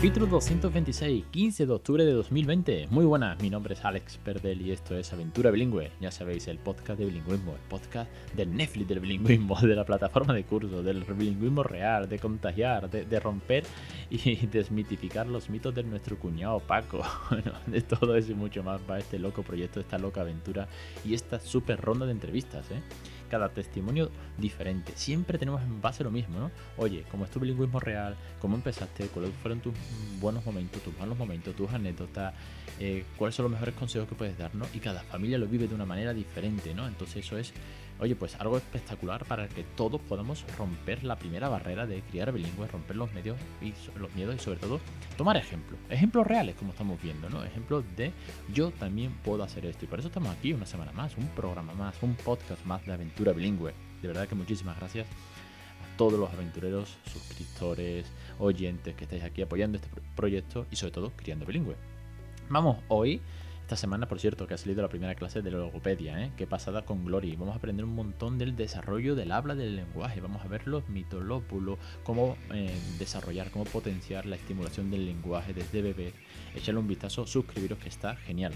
Capítulo 226, 15 de octubre de 2020. Muy buenas, mi nombre es Alex Perdel y esto es Aventura Bilingüe. Ya sabéis, el podcast de bilingüismo, el podcast del Netflix del bilingüismo, de la plataforma de cursos, del bilingüismo real, de contagiar, de, romper y desmitificar los mitos de nuestro cuñado Paco. Bueno, de todo eso y mucho más va este loco proyecto, esta loca aventura y esta super ronda de entrevistas, ¿eh? Cada testimonio diferente. Siempre tenemos en base lo mismo, ¿no? Oye, ¿cómo es tu bilingüismo real? ¿Cómo empezaste? ¿Cuáles fueron tus buenos momentos, tus malos momentos, tus anécdotas? Eh, ¿Cuáles son los mejores consejos que puedes darnos? Y cada familia lo vive de una manera diferente, ¿no? Entonces eso es Oye, pues algo espectacular para que todos podamos romper la primera barrera de criar bilingües, romper los medios y los miedos y sobre todo tomar ejemplos. Ejemplos reales, como estamos viendo, ¿no? Ejemplos de yo también puedo hacer esto. Y por eso estamos aquí una semana más, un programa más, un podcast más de aventura bilingüe. De verdad que muchísimas gracias a todos los aventureros, suscriptores, oyentes que estáis aquí apoyando este proyecto y sobre todo criando bilingüe. Vamos hoy esta semana, por cierto, que ha salido la primera clase de logopedia, ¿eh? que pasada con Glory. Vamos a aprender un montón del desarrollo del habla del lenguaje. Vamos a ver los mitolópulos, cómo eh, desarrollar, cómo potenciar la estimulación del lenguaje desde bebé. Echarle un vistazo, suscribiros que está genial.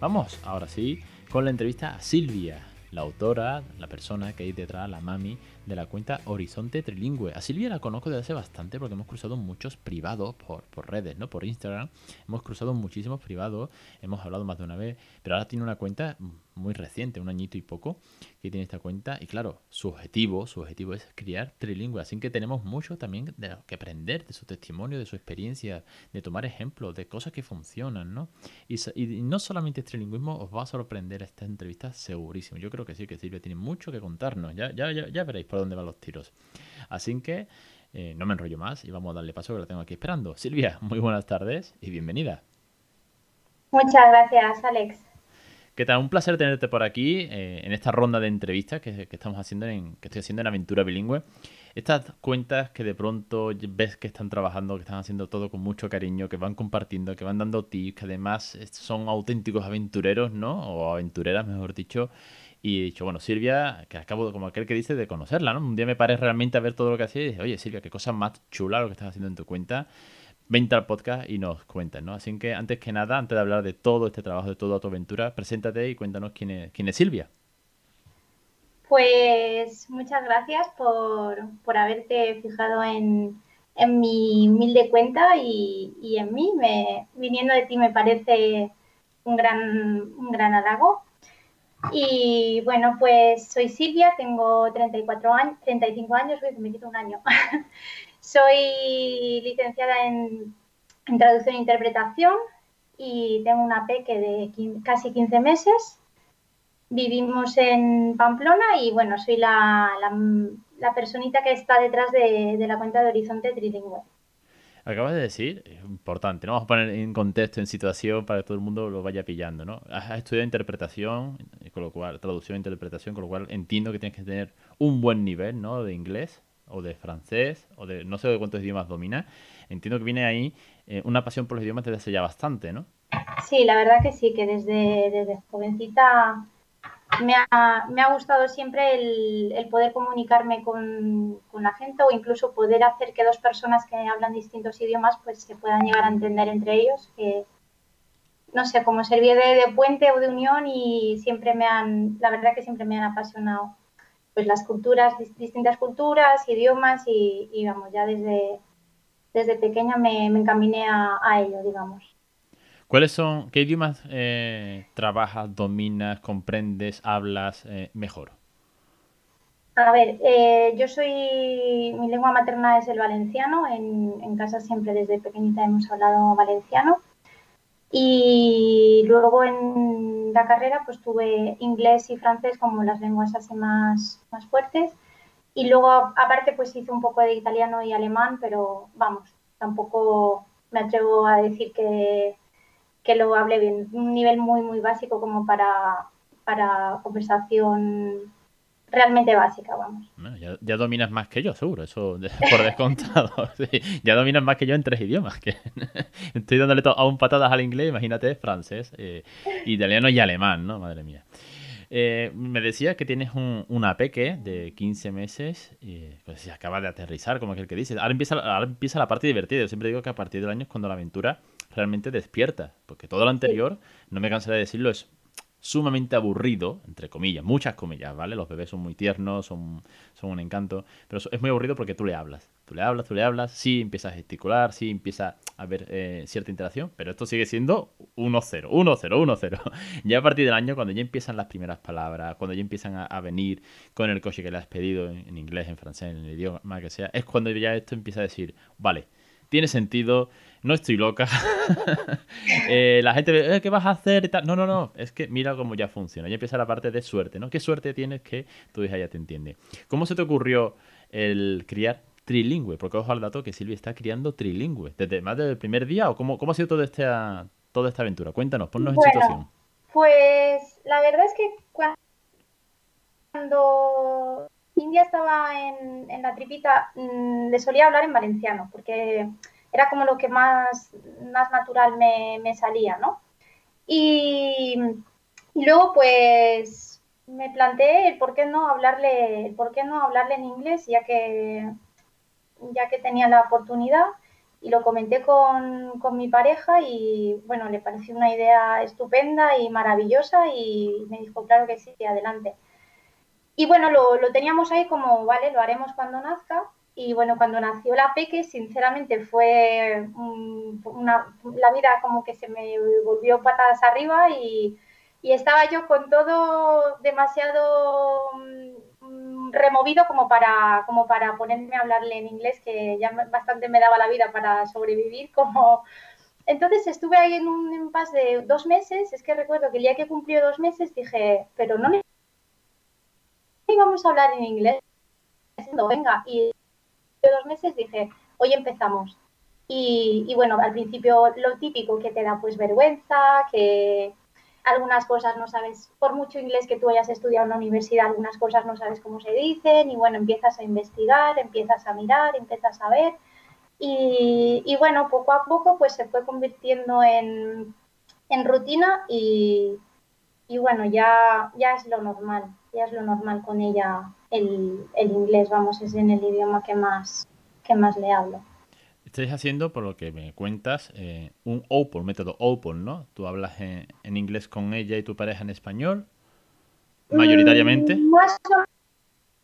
Vamos, ahora sí, con la entrevista a Silvia la autora, la persona que hay detrás, la mami de la cuenta Horizonte Trilingüe. A Silvia la conozco desde hace bastante porque hemos cruzado muchos privados por, por redes, ¿no? Por Instagram. Hemos cruzado muchísimos privados, hemos hablado más de una vez, pero ahora tiene una cuenta muy reciente, un añito y poco, que tiene esta cuenta. Y claro, su objetivo, su objetivo es criar trilingüe. Así que tenemos mucho también de que aprender de su testimonio, de su experiencia, de tomar ejemplos, de cosas que funcionan, ¿no? Y, y no solamente trilingüismo, os va a sorprender esta entrevista segurísimo. Yo creo que sí, que Silvia tiene mucho que contarnos. Ya, ya, ya, ya veréis por dónde van los tiros. Así que eh, no me enrollo más y vamos a darle paso que la tengo aquí esperando. Silvia, muy buenas tardes y bienvenida. Muchas gracias, Alex. ¿Qué tal? Un placer tenerte por aquí eh, en esta ronda de entrevistas que, estamos haciendo en, que estoy haciendo en Aventura Bilingüe. Estas cuentas que de pronto ves que están trabajando, que están haciendo todo con mucho cariño, que van compartiendo, que van dando tips, que además son auténticos aventureros, ¿no? O aventureras, mejor dicho. Y he dicho, bueno, Silvia, que acabo, como aquel que dice, de conocerla, ¿no? Un día me paré realmente a ver todo lo que hacía y dije, oye, Silvia, qué cosa más chula lo que estás haciendo en tu cuenta vente al podcast y nos cuentes, ¿no? Así que antes que nada, antes de hablar de todo este trabajo, de toda tu aventura, preséntate y cuéntanos quién es, quién es Silvia. Pues muchas gracias por, haberte fijado en, mi humilde cuenta y, en mí. Me, viniendo de ti me parece un gran, un gran halago. Y bueno, pues soy Silvia, tengo 34 años, 35 años, me quito un año. Soy licenciada en, traducción e interpretación y tengo una peque de casi 15 meses. Vivimos en Pamplona y bueno, soy la, la, personita que está detrás de, la cuenta de Horizonte Trilingüe. Acabas de decir, importante, ¿no? Vamos a poner en contexto, en situación, para que todo el mundo lo vaya pillando, ¿no? Has estudiado interpretación, con lo cual, traducción e interpretación, con lo cual entiendo que tienes que tener un buen nivel, ¿no? De inglés o de francés, o de no sé de cuántos idiomas domina. Entiendo que viene ahí eh, una pasión por los idiomas desde hace ya bastante, ¿no? Sí, la verdad que sí, que desde, jovencita me ha, me ha gustado siempre el, poder comunicarme con, la gente o incluso poder hacer que dos personas que hablan distintos idiomas pues se puedan llegar a entender entre ellos, no sé, como servir de, de puente o de unión y siempre me han, la verdad que siempre me han apasionado pues las culturas, distintas culturas, idiomas y, vamos, ya desde, desde pequeña me, encaminé a, ello, digamos. ¿Cuáles son, qué idiomas eh, trabajas, dominas, comprendes, hablas eh, mejor? A ver, eh, yo soy, mi lengua materna es el valenciano, en, en casa siempre desde pequeñita hemos hablado valenciano. Y luego en la carrera pues tuve inglés y francés como las lenguas así más, más fuertes. Y luego aparte pues hice un poco de italiano y alemán, pero vamos, tampoco me atrevo a decir que, que lo hablé bien. Un nivel muy, muy básico como para, para conversación realmente básica, vamos. ya, dominas más que yo, seguro, eso por descontado. ya dominas más que yo en tres idiomas. Que estoy dándole aún patadas al inglés, imagínate, francés, eh, italiano y alemán, ¿no? Madre mía. Eh, me decía que tienes un, una peque de 15 meses y pues se acaba de aterrizar, como aquel que dice. Ahora empieza, ahora empieza la parte divertida. Yo siempre digo que a partir del año es cuando la aventura realmente despierta. Porque todo lo anterior, no me cansaré de decirlo, es sumamente aburrido, entre comillas, muchas comillas, ¿vale? Los bebés son muy tiernos, son, son un encanto, pero es muy aburrido porque tú le hablas, tú le hablas, tú le hablas, sí empieza a gesticular, sí empieza a haber eh, cierta interacción, pero esto sigue siendo 1-0, 1-0, 1-0. Ya a partir del año, cuando ya empiezan las primeras palabras, cuando ya empiezan a, venir con el coche que le has pedido en, en inglés, en francés, en el idioma que sea, es cuando ya esto empieza a decir, vale, tiene sentido, no estoy loca. Eh, la gente ve, eh, ¿qué vas a hacer? No, no, no, es que mira cómo ya funciona. Ya empieza la parte de suerte, ¿no? ¿Qué suerte tienes que tu hija ya te entiende? ¿Cómo se te ocurrió el criar trilingüe? Porque ojo al dato que Silvia está criando trilingüe. ¿Desde más del primer día o cómo, cómo ha sido toda esta, toda esta aventura? Cuéntanos, ponnos en situación. Pues la verdad es que cuando India estaba en, la tripita, mm, le solía hablar en valenciano, porque era como lo que más, más natural me, salía, ¿no? Y, luego, pues, me planteé el por qué no hablarle, por qué no hablarle en inglés, ya que, ya que tenía la oportunidad, y lo comenté con, con mi pareja y, bueno, le pareció una idea estupenda y maravillosa y me dijo, claro que sí, adelante. Y bueno, lo, lo, teníamos ahí como, vale, lo haremos cuando nazca. Y bueno, cuando nació la Peque, sinceramente fue una, la vida como que se me volvió patadas arriba y, y estaba yo con todo demasiado mm, removido como para, como para ponerme a hablarle en inglés, que ya bastante me daba la vida para sobrevivir. Como... Entonces estuve ahí en un impasse de dos meses. Es que recuerdo que el día que cumplió dos meses dije, pero no me vamos a hablar en inglés. Venga, y dos meses dije, hoy empezamos. Y, y, bueno, al principio lo típico que te da pues vergüenza, que algunas cosas no sabes, por mucho inglés que tú hayas estudiado en la universidad, algunas cosas no sabes cómo se dicen y bueno, empiezas a investigar, empiezas a mirar, empiezas a ver y, y bueno, poco a poco pues se fue convirtiendo en, en rutina y, y bueno, ya, ya es lo normal ya es lo normal con ella el, el, inglés, vamos, es en el idioma que más, que más le hablo. Estáis haciendo, por lo que me cuentas, eh, un open, método open, ¿no? Tú hablas en, en, inglés con ella y tu pareja en español, mayoritariamente. Mm, más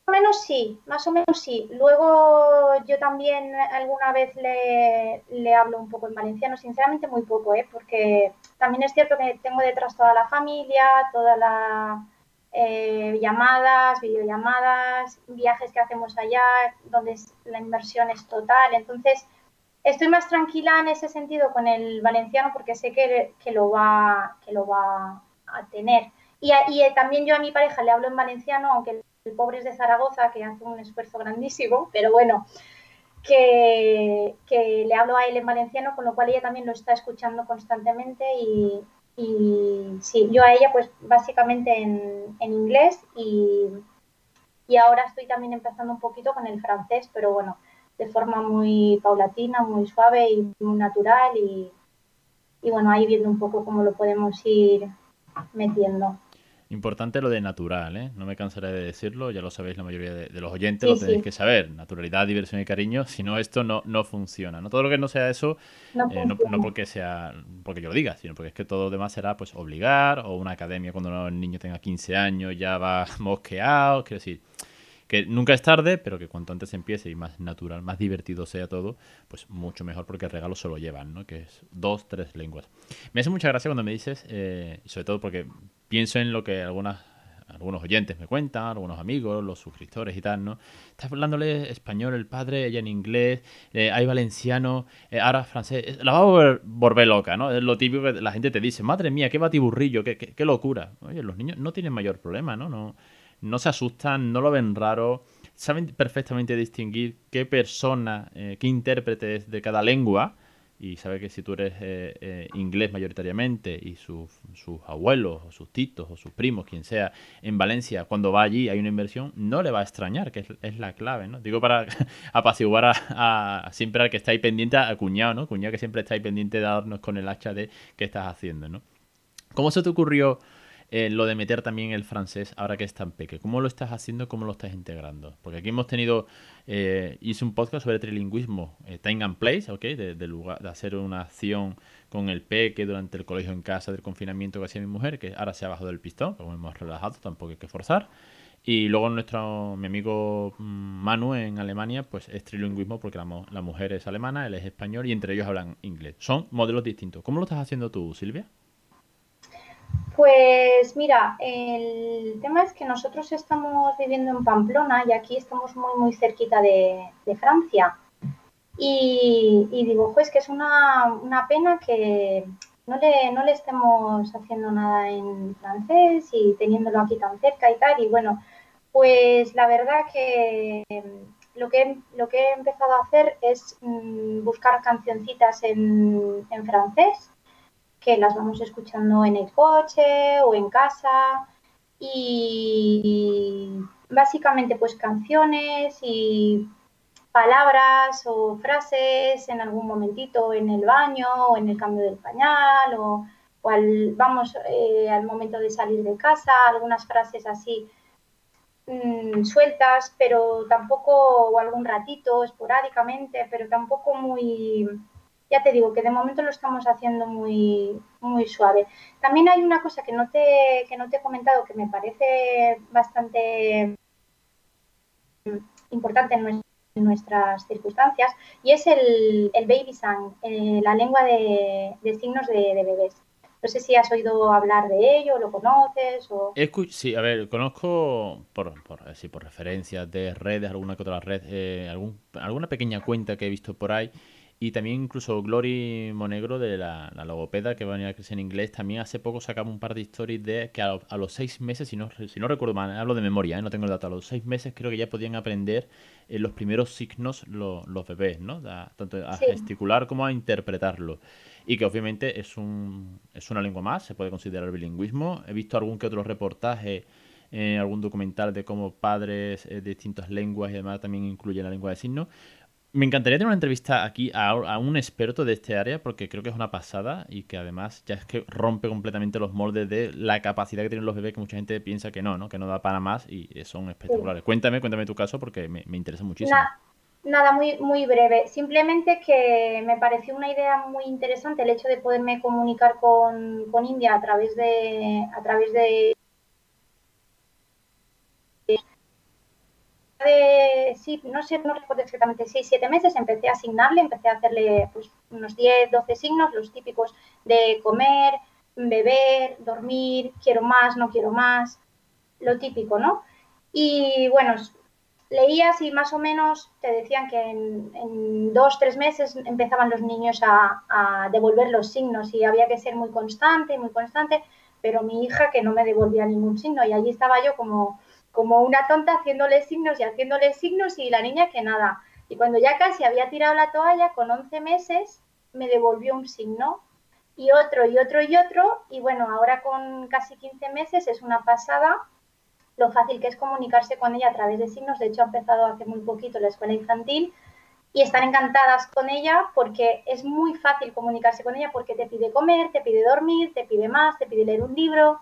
o menos sí, más o menos sí. Luego yo también alguna vez le, le hablo un poco en valenciano, sinceramente muy poco, ¿eh? Porque también es cierto que tengo detrás toda la familia, toda la eh, llamadas, videollamadas, viajes que hacemos allá, donde la inversión es total. Entonces, estoy más tranquila en ese sentido con el valenciano porque sé que, que lo, va, que lo va a tener. Y, y, eh, también yo a mi pareja le hablo en valenciano, aunque el pobre es de Zaragoza, que hace un esfuerzo grandísimo, pero bueno, que, que, le hablo a él en valenciano, con lo cual ella también lo está escuchando constantemente y, y sí, yo a ella pues básicamente en, en inglés y, y, ahora estoy también empezando un poquito con el francés, pero bueno, de forma muy paulatina, muy suave y muy natural y, y bueno, ahí viendo un poco cómo lo podemos ir metiendo. Importante lo de natural, ¿eh? No me cansaré de decirlo, ya lo sabéis la mayoría de, los oyentes, lo tenéis que saber. Naturalidad, diversión y cariño, si no esto no, no funciona. No todo lo que no sea eso, no, eh, no, porque sea porque yo lo diga, sino porque es que todo lo demás será pues obligar o una academia cuando el niño tenga 15 años ya va mosqueado, quiero decir, que nunca es tarde, pero que cuanto antes empiece y más natural, más divertido sea todo, pues mucho mejor porque el regalo se lo llevan, ¿no? Que es dos, tres lenguas. Me hace mucha gracia cuando me dices, eh, sobre todo porque pienso en lo que algunas algunos oyentes me cuentan, algunos amigos, los suscriptores y tal, ¿no? Estás hablándole español el padre, ella en inglés, eh, hay valenciano, eh, ahora francés. La va a volver, loca, ¿no? Es lo típico que la gente te dice, madre mía, qué batiburrillo, qué, qué, qué locura. Oye, los niños no tienen mayor problema, ¿no? No, no se asustan, no lo ven raro, saben perfectamente distinguir qué persona, eh, qué intérprete de cada lengua y sabe que si tú eres eh, eh, inglés mayoritariamente y sus, sus abuelos o sus titos o sus primos, quien sea, en Valencia, cuando va allí hay una inversión, no le va a extrañar, que es, la clave, ¿no? Digo para apaciguar a, siempre al que está ahí pendiente, a cuñado, ¿no? Cuñado que siempre está ahí pendiente de darnos con el hacha de qué estás haciendo, ¿no? ¿Cómo se te ocurrió eh, lo de meter también el francés ahora que es tan peque. ¿Cómo lo estás haciendo? ¿Cómo lo estás integrando? Porque aquí hemos tenido, eh, hice un podcast sobre trilingüismo, eh, time and place, ¿ok? De, lugar, de hacer una acción con el peque durante el colegio en casa del confinamiento que hacía mi mujer, que ahora se ha bajado del pistón, como hemos relajado, tampoco hay que forzar. Y luego nuestro, mi amigo mm, Manu en Alemania, pues es trilingüismo porque la, la mujer es alemana, él es español y entre ellos hablan inglés. Son modelos distintos. ¿Cómo lo estás haciendo tú, Silvia? Pues mira, el tema es que nosotros estamos viviendo en Pamplona y aquí estamos muy, muy cerquita de, Francia. Y, digo, pues que es una, pena que no le, no le estemos haciendo nada en francés y teniéndolo aquí tan cerca y tal. Y bueno, pues la verdad que lo que, lo que he empezado a hacer es mm, buscar cancioncitas en, en francés que las vamos escuchando en el coche o en casa. Y básicamente pues canciones y palabras o frases en algún momentito en el baño o en el cambio del pañal o, al, vamos eh, al momento de salir de casa, algunas frases así mm, sueltas, pero tampoco, o algún ratito, esporádicamente, pero tampoco muy, ya te digo que de momento lo estamos haciendo muy, muy suave. También hay una cosa que no te, que no te he comentado que me parece bastante importante en, nuestras circunstancias y es el, el baby sang, eh, la lengua de, signos de, bebés. No sé si has oído hablar de ello, lo conoces o... Sí, a ver, conozco por, por, por referencias de redes, alguna que otra red, eh, algún, alguna pequeña cuenta que he visto por ahí y también incluso Glory Monegro de la, logopeda que va a venir a crecer en inglés, también hace poco sacaba un par de stories de que a, los seis meses, si no, si no recuerdo mal, hablo de memoria, ¿eh? no tengo el dato, a los seis meses creo que ya podían aprender eh, los primeros signos los bebés, ¿no? tanto a gesticular como a interpretarlo. Y que obviamente es, un, es una lengua más, se puede considerar bilingüismo. He visto algún que otro reportaje en algún documental de cómo padres de distintas lenguas y además también incluyen la lengua de signos. Me encantaría tener una entrevista aquí a, un experto de este área porque creo que es una pasada y que además ya es que rompe completamente los moldes de la capacidad que tienen los bebés que mucha gente piensa que no, ¿no? que no da para más y son espectaculares. Cuéntame, cuéntame tu caso porque me, interesa muchísimo. nada, muy, muy breve. Simplemente que me pareció una idea muy interesante el hecho de poderme comunicar con, con India a través de, a través de de, sí, no sé, no recuerdo exactamente, 6, 7 meses, empecé a asignarle, empecé a hacerle pues, unos 10, 12 signos, los típicos de comer, beber, dormir, quiero más, no quiero más, lo típico, ¿no? Y bueno, leías y más o menos te decían que en, en dos, tres meses empezaban los niños a, a, devolver los signos y había que ser muy constante, muy constante, pero mi hija que no me devolvía ningún signo y allí estaba yo como como una tonta haciéndole signos y haciéndole signos y la niña que nada. Y cuando ya casi había tirado la toalla, con 11 meses, me devolvió un signo y otro y otro y otro. Y bueno, ahora con casi 15 meses es una pasada lo fácil que es comunicarse con ella a través de signos. De hecho, ha empezado hace muy poquito la escuela infantil y están encantadas con ella porque es muy fácil comunicarse con ella porque te pide comer, te pide dormir, te pide más, te pide leer un libro,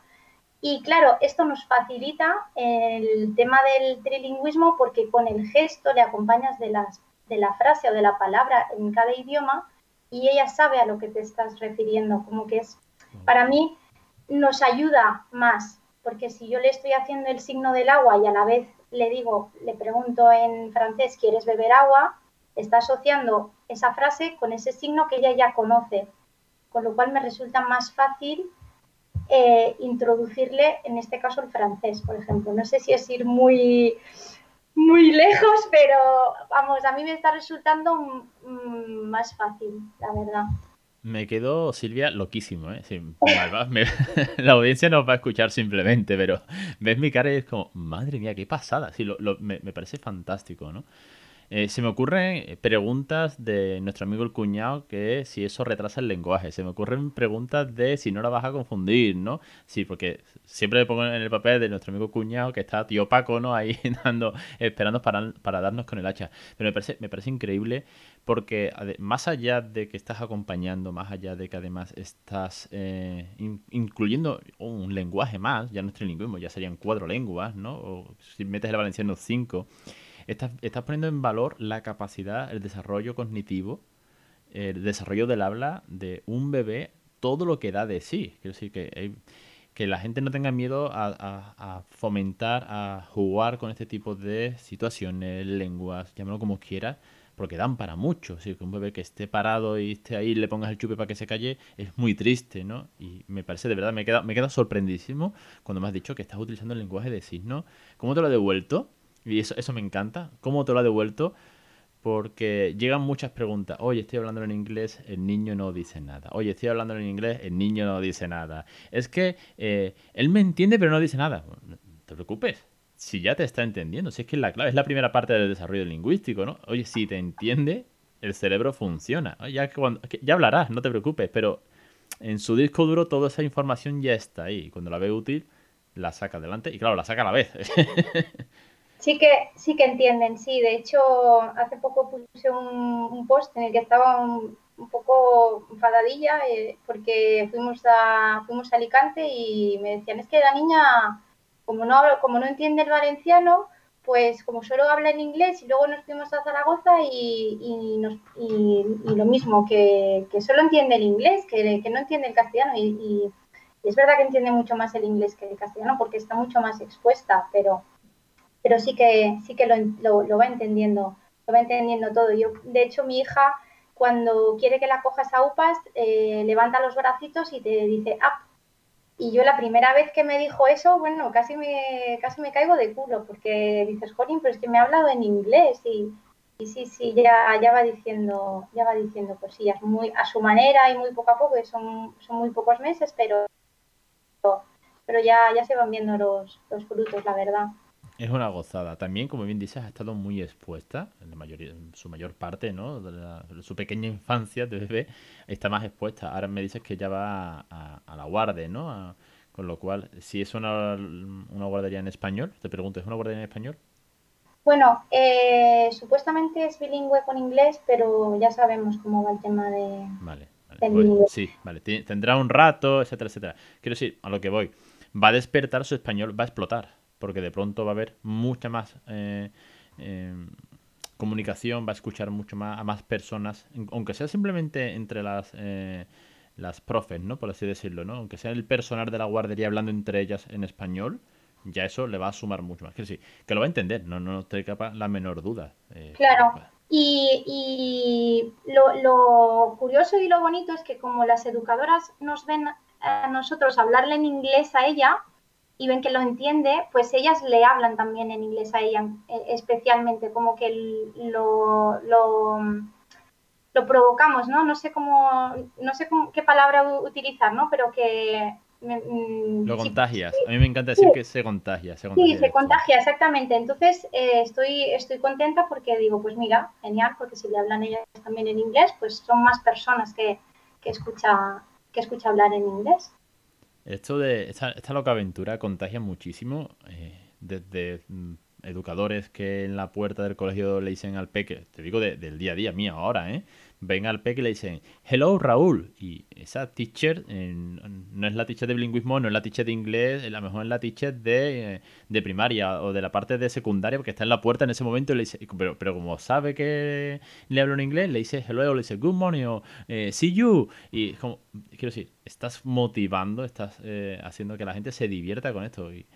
y claro, esto nos facilita el tema del trilingüismo porque con el gesto le acompañas de, las, de la frase o de la palabra en cada idioma y ella sabe a lo que te estás refiriendo. Como que es, para mí, nos ayuda más, porque si yo le estoy haciendo el signo del agua y a la vez le digo, le pregunto en francés, ¿quieres beber agua? Está asociando esa frase con ese signo que ella ya conoce, con lo cual me resulta más fácil eh, introducirle, en este caso, el francés, por ejemplo. No sé si es ir muy, muy lejos, pero vamos, a mí me está resultando más fácil, la verdad. Me quedo, Silvia, loquísimo, ¿eh? la audiencia nos va a escuchar simplemente, pero ves mi cara y es como, madre mía, qué pasada. Sí, me, me, parece fantástico, ¿no? Eh, se me ocurren eh, preguntas de nuestro amigo el cuñado que si eso retrasa el lenguaje. Se me ocurren preguntas de si no la vas a confundir, ¿no? Sí, porque siempre le pongo en el papel de nuestro amigo cuñado que está tío Paco, ¿no? Ahí dando, esperando para, para darnos con el hacha. Pero me parece, me parece increíble porque más allá de que estás acompañando, más allá de que además estás eh, incluyendo un lenguaje más, ya no es ya serían cuatro lenguas, ¿no? O si metes el valenciano cinco Estás, poniendo en valor la capacidad, el desarrollo cognitivo, el desarrollo del habla de un bebé, todo lo que da de sí. Quiero decir que, que la gente no tenga miedo a, fomentar, a jugar con este tipo de situaciones, lenguas, llámalo como quieras, porque dan para mucho. que un bebé que esté parado y esté ahí le pongas el chupe para que se calle es muy triste, ¿no? Y me parece, de verdad, me queda, me queda sorprendidísimo cuando me has dicho que estás utilizando el lenguaje de signos. ¿Cómo te lo he devuelto? Y eso, eso me encanta. ¿Cómo te lo ha devuelto? Porque llegan muchas preguntas. Oye, estoy hablando en inglés, el niño no dice nada. Oye, estoy hablando en inglés, el niño no dice nada. Es que eh, él me entiende, pero no dice nada. No te preocupes. Si ya te está entendiendo, si es que es la clave, es la primera parte del desarrollo lingüístico, ¿no? Oye, si te entiende, el cerebro funciona. Ya, ya hablarás, no te preocupes, pero en su disco duro toda esa información ya está ahí. Cuando la ve útil, la saca adelante y claro, la saca a la vez. Sí que, sí que entienden, sí. De hecho, hace poco puse un, post en el que estaba un, poco enfadadilla eh, porque fuimos a, fuimos a Alicante y me decían, es que la niña, como no, como no entiende el valenciano, pues como solo habla en inglés y luego nos fuimos a Zaragoza y, y, nos, y, lo mismo, que, que, solo entiende el inglés, que, que no entiende el castellano y, es verdad que entiende mucho más el inglés que el castellano porque está mucho más expuesta, pero pero sí que, sí que lo, lo, va entendiendo, lo va entendiendo todo. Yo, de hecho, mi hija, cuando quiere que la cojas a UPAS, eh, levanta los bracitos y te dice up. Y yo la primera vez que me dijo eso, bueno, casi me, casi me caigo de culo, porque dices, Jolín, pero es que me ha hablado en inglés y, y sí, sí, ya, ya va diciendo, ya va diciendo cosillas muy a su manera y muy poco a poco, son, son muy pocos meses, pero, pero ya, ya se van viendo los, los frutos, la verdad. Es una gozada. También, como bien dices, ha estado muy expuesta, en, la mayoría, en su mayor parte, ¿no? De, su pequeña infancia de bebé está más expuesta. Ahora me dices que ya va a, la guardia, ¿no? con lo cual, si es una, una, guardería en español, te pregunto, ¿es una guardería en español? Bueno, eh, supuestamente es bilingüe con inglés, pero ya sabemos cómo va el tema de... Vale, vale. sí, vale. Tendrá un rato, etcétera, etcétera. Quiero decir, a lo que voy, va a despertar su español, va a explotar porque de pronto va a haber mucha más eh, eh, comunicación, va a escuchar mucho más a más personas, aunque sea simplemente entre las eh, las profes, ¿no? Por así decirlo, ¿no? Aunque sea el personal de la guardería hablando entre ellas en español, ya eso le va a sumar mucho más. Que sí, que lo va a entender, no, no te capa la menor duda. claro. Y, y lo, lo, curioso y lo bonito es que como las educadoras nos ven a nosotros hablarle en inglés a ella, y ven que lo entiende, pues ellas le hablan también en inglés a ella, eh, especialmente, como que lo, lo, lo provocamos, ¿no? No sé cómo, no sé qué palabra utilizar, ¿no? Pero que... Mm, lo contagias. A mí me encanta decir que se contagia. Se contagia sí, se contagia, exactamente. Entonces eh, estoy, estoy contenta porque digo, pues mira, genial, porque si le hablan ellas también en inglés, pues son más personas que, que, escucha, que escucha hablar en inglés. Esto de esta, loca aventura contagia muchísimo. Eh, desde mm, educadores que en la puerta del colegio le dicen al peque, te digo del día a día mío ahora, ¿eh? Ven al peque y le dicen, hello Raúl. Y esa teacher no es la teacher de bilingüismo, no es la teacher de inglés, a lo mejor es la teacher de, de, primaria o de la parte de secundaria, porque está en la puerta en ese momento y le dice, pero, pero como sabe que le hablo en inglés, le dice hello, le dice good morning o eh, see you. Y como, quiero decir, estás motivando, estás eh, haciendo que la gente se divierta con esto. Y,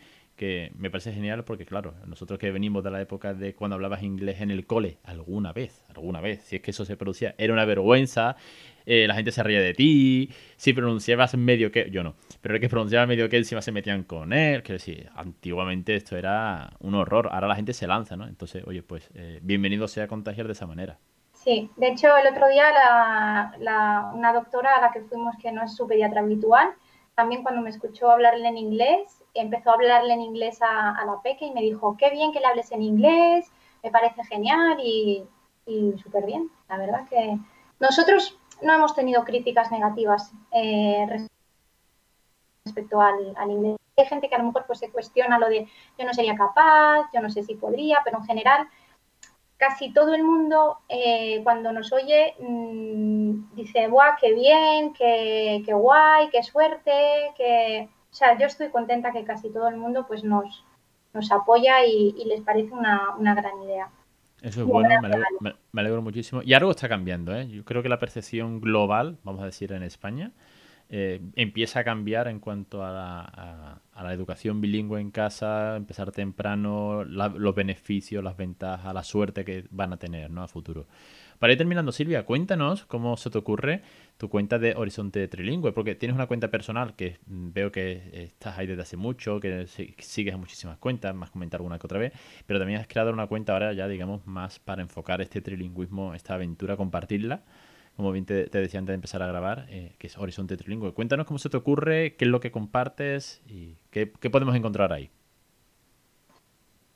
que me parece genial porque, claro, nosotros que venimos de la época de cuando hablabas inglés en el cole, alguna vez, alguna vez, si es que eso se producía, era una vergüenza, eh, la gente se reía de ti, si pronunciabas medio que, yo no, pero el que pronunciaba medio que encima se metían con él, que decir, antiguamente esto era un horror, ahora la gente se lanza, ¿no? Entonces, oye, pues eh, bienvenido sea a contagiar de esa manera. Sí, de hecho el otro día la, una doctora a la que fuimos, que no es su pediatra habitual, también cuando me escuchó hablarle en inglés, empezó a hablarle en inglés a, la peque y me dijo, qué bien que le hables en inglés, me parece genial y, y súper bien. La verdad que nosotros no hemos tenido críticas negativas eh, respecto al, inglés. Hay gente que a lo mejor pues, se cuestiona lo de yo no sería capaz, yo no sé si podría, pero en general casi todo el mundo eh, cuando nos oye mmm, dice, ¡guau, qué bien, qué, qué, guay, qué suerte! Que... O sea, yo estoy contenta que casi todo el mundo pues nos, nos apoya y, y les parece una, una gran idea. Eso es bueno, me alegro, me, me alegro, muchísimo. Y algo está cambiando, ¿eh? Yo creo que la percepción global, vamos a decir en España, eh, empieza a cambiar en cuanto a la, educación bilingüe en casa, empezar temprano, los beneficios, las ventajas, la suerte que van a tener ¿no? a futuro. Para ir terminando, Silvia, cuéntanos cómo se te ocurre tu cuenta de Horizonte Trilingüe, porque tienes una cuenta personal que veo que estás ahí desde hace mucho, que sigues muchísimas cuentas, más comentar alguna que otra vez, pero también has creado una cuenta ahora ya, digamos, más para enfocar este trilingüismo, esta aventura, compartirla como bien te, decía antes de empezar a grabar, eh, que es Horizonte Trilingüe. Cuéntanos cómo se te ocurre, qué es lo que compartes y qué, podemos encontrar ahí.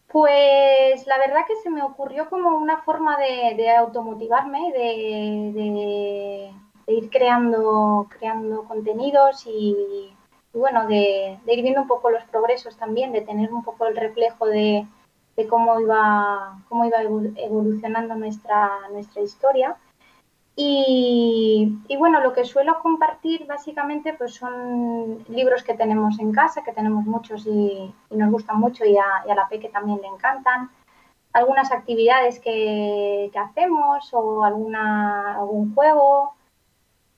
Pues la verdad que se me ocurrió como una forma de, automotivarme, de, ir creando, creando contenidos y, y bueno, de, ir viendo un poco los progresos también, de tener un poco el reflejo de, cómo iba, cómo iba evolucionando nuestra, nuestra historia. Y, bueno, lo que suelo compartir básicamente pues son libros que tenemos en casa, que tenemos muchos y, nos gustan mucho y a, y a, la Peque también le encantan. Algunas actividades que, hacemos o alguna, algún juego,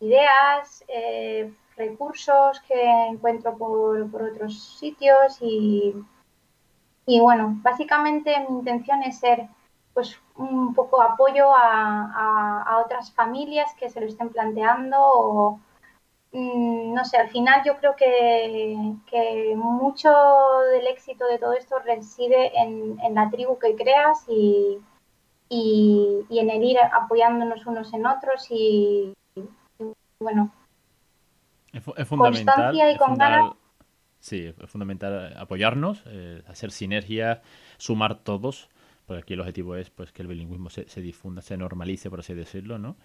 ideas, eh, recursos que encuentro por, por otros sitios y, y bueno, básicamente mi intención es ser pues un poco apoyo a, a, a, otras familias que se lo estén planteando o mmm, no sé, al final yo creo que, que, mucho del éxito de todo esto reside en, en la tribu que creas y, y, y, en el ir apoyándonos unos en otros y, y bueno. Es, es fundamental. Constancia y con fundamental, ganas. Sí, es fundamental apoyarnos, eh, hacer sinergia, sumar todos porque aquí el objetivo es pues que el bilingüismo se, se, difunda, se normalice, por así decirlo, ¿no?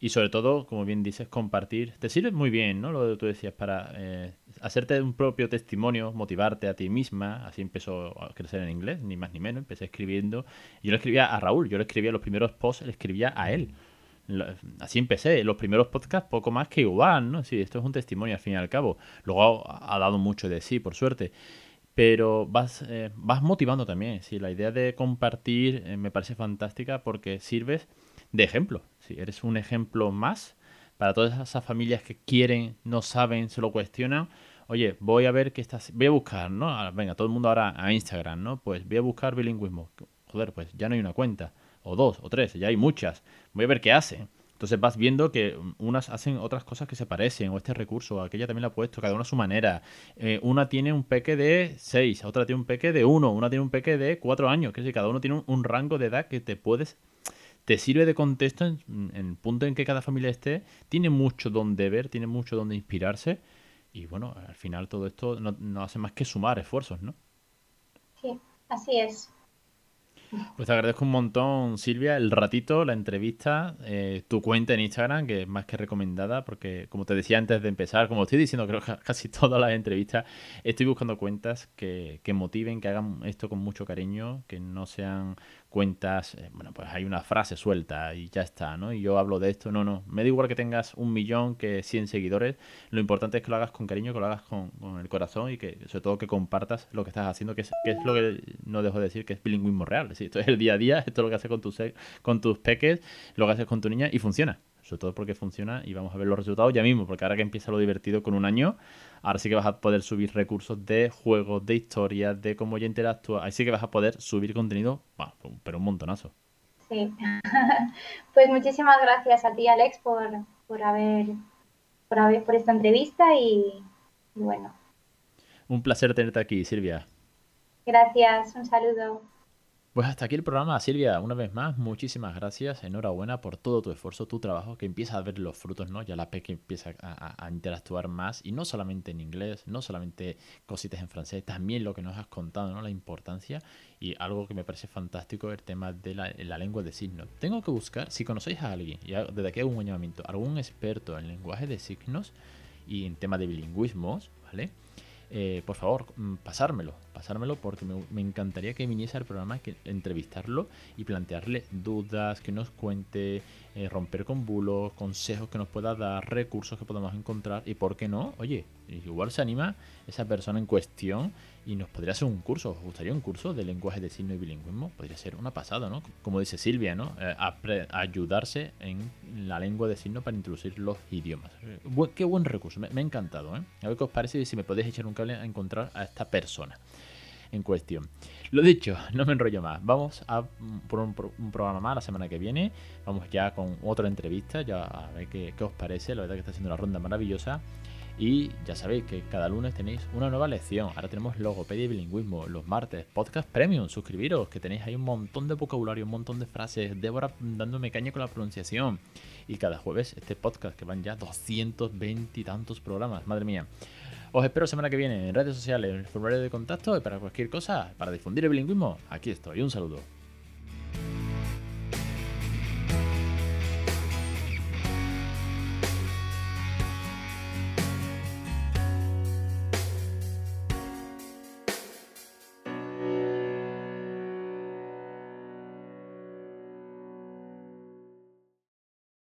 Y sobre todo, como bien dices, compartir. Te sirve muy bien, ¿no? Lo que tú decías, para eh, hacerte un propio testimonio, motivarte a ti misma. Así empezó a crecer en inglés, ni más ni menos. Empecé escribiendo. Yo le escribía a Raúl, yo le escribía los primeros posts, le escribía a él. Así empecé, los primeros podcasts poco más que igual, ¿no? Sí, esto es un testimonio al fin y al cabo. Luego ha dado mucho de sí, por suerte pero vas, eh, vas motivando también. Sí, la idea de compartir eh, me parece fantástica porque sirves de ejemplo. Eres un ejemplo más para todas esas familias que quieren, no saben, se lo cuestionan. Oye, voy a ver qué estás. Voy a buscar, ¿no? Ah, venga, todo el mundo ahora a Instagram, ¿no? Pues voy a buscar bilingüismo. Joder, pues ya no hay una cuenta. O dos, o tres, ya hay muchas. Voy a ver qué hacen. Entonces vas viendo que unas hacen otras cosas que se parecen, o este recurso, aquella también lo ha puesto, cada una a su manera. Eh, una tiene un peque de 6, otra tiene un peque de 1, una tiene un peque de 4 años, que decir, cada uno tiene un, un, rango de edad que te puedes te sirve de contexto en, en, el punto en que cada familia esté, tiene mucho donde ver, tiene mucho donde inspirarse y bueno, al final todo esto no, no hace más que sumar esfuerzos, ¿no? Sí, así es. Pues te agradezco un montón, Silvia, el ratito, la entrevista, eh, tu cuenta en Instagram, que es más que recomendada, porque como te decía antes de empezar, como estoy diciendo, creo que casi todas las entrevistas, estoy buscando cuentas que, que motiven, que hagan esto con mucho cariño, que no sean cuentas, eh, bueno, pues hay una frase suelta y ya está, ¿no? Y yo hablo de esto, no, no, me da igual que tengas un millón que 100 seguidores, lo importante es que lo hagas con cariño, que lo hagas con, el corazón y que sobre todo que compartas lo que estás haciendo, que es, que es lo que no dejo de decir, que es bilingüismo real, es esto es el día a día, esto es lo que haces con tus, con tus peques, lo que haces con tu niña y funciona sobre todo porque funciona y vamos a ver los resultados ya mismo, porque ahora que empieza lo divertido con un año, ahora sí que vas a poder subir recursos de juegos, de historias, de cómo ya interactúa, ahí sí que vas a poder subir contenido, bueno, pero un montonazo. Sí, pues muchísimas gracias a ti Alex por, por haber por haber por esta entrevista y, y bueno. Un placer tenerte aquí, Silvia. Gracias, un saludo. Pues hasta aquí el programa, Silvia. Una vez más, muchísimas gracias. Enhorabuena por todo tu esfuerzo, tu trabajo, que empieza a ver los frutos, ¿no? Ya la que empieza a, interactuar más y no solamente en inglés, no solamente cositas en francés, también lo que nos has contado, ¿no? La importancia y algo que me parece fantástico, el tema de la, lengua de signos. Tengo que buscar, si conocéis a alguien, y desde aquí hago un llamamiento, algún experto en lenguaje de signos y en tema de bilingüismos, ¿vale? Eh, por favor, mm, pasármelo, pasármelo porque me, encantaría que viniese al programa, que entrevistarlo y plantearle dudas, que nos cuente, eh, romper con bulos, consejos que nos pueda dar, recursos que podemos encontrar y, ¿por qué no? Oye, igual se anima esa persona en cuestión y nos podría hacer un curso. ¿Os gustaría un curso de lenguaje de signo y bilingüismo? Podría ser una pasada, ¿no? Como dice Silvia, ¿no? Eh, ayudarse en la lengua de signo para introducir los idiomas. qué buen recurso, me, ha encantado, ¿eh? A ver qué os parece y si me podéis echar un cable a encontrar a esta persona en cuestión. Lo dicho, no me enrollo más. Vamos a por un, programa más la semana que viene. Vamos ya con otra entrevista, ya a ver qué, qué os parece. La verdad que está siendo una ronda maravillosa. Y ya sabéis que cada lunes tenéis una nueva lección. Ahora tenemos logopedia y bilingüismo. Los martes, podcast premium. Suscribiros, que tenéis ahí un montón de vocabulario, un montón de frases. Débora dándome caña con la pronunciación. Y cada jueves este podcast, que van ya 220 y tantos programas. Madre mía. Os espero semana que viene en redes sociales, en el formulario de contacto y para cualquier cosa, para difundir el bilingüismo. Aquí estoy. Un saludo.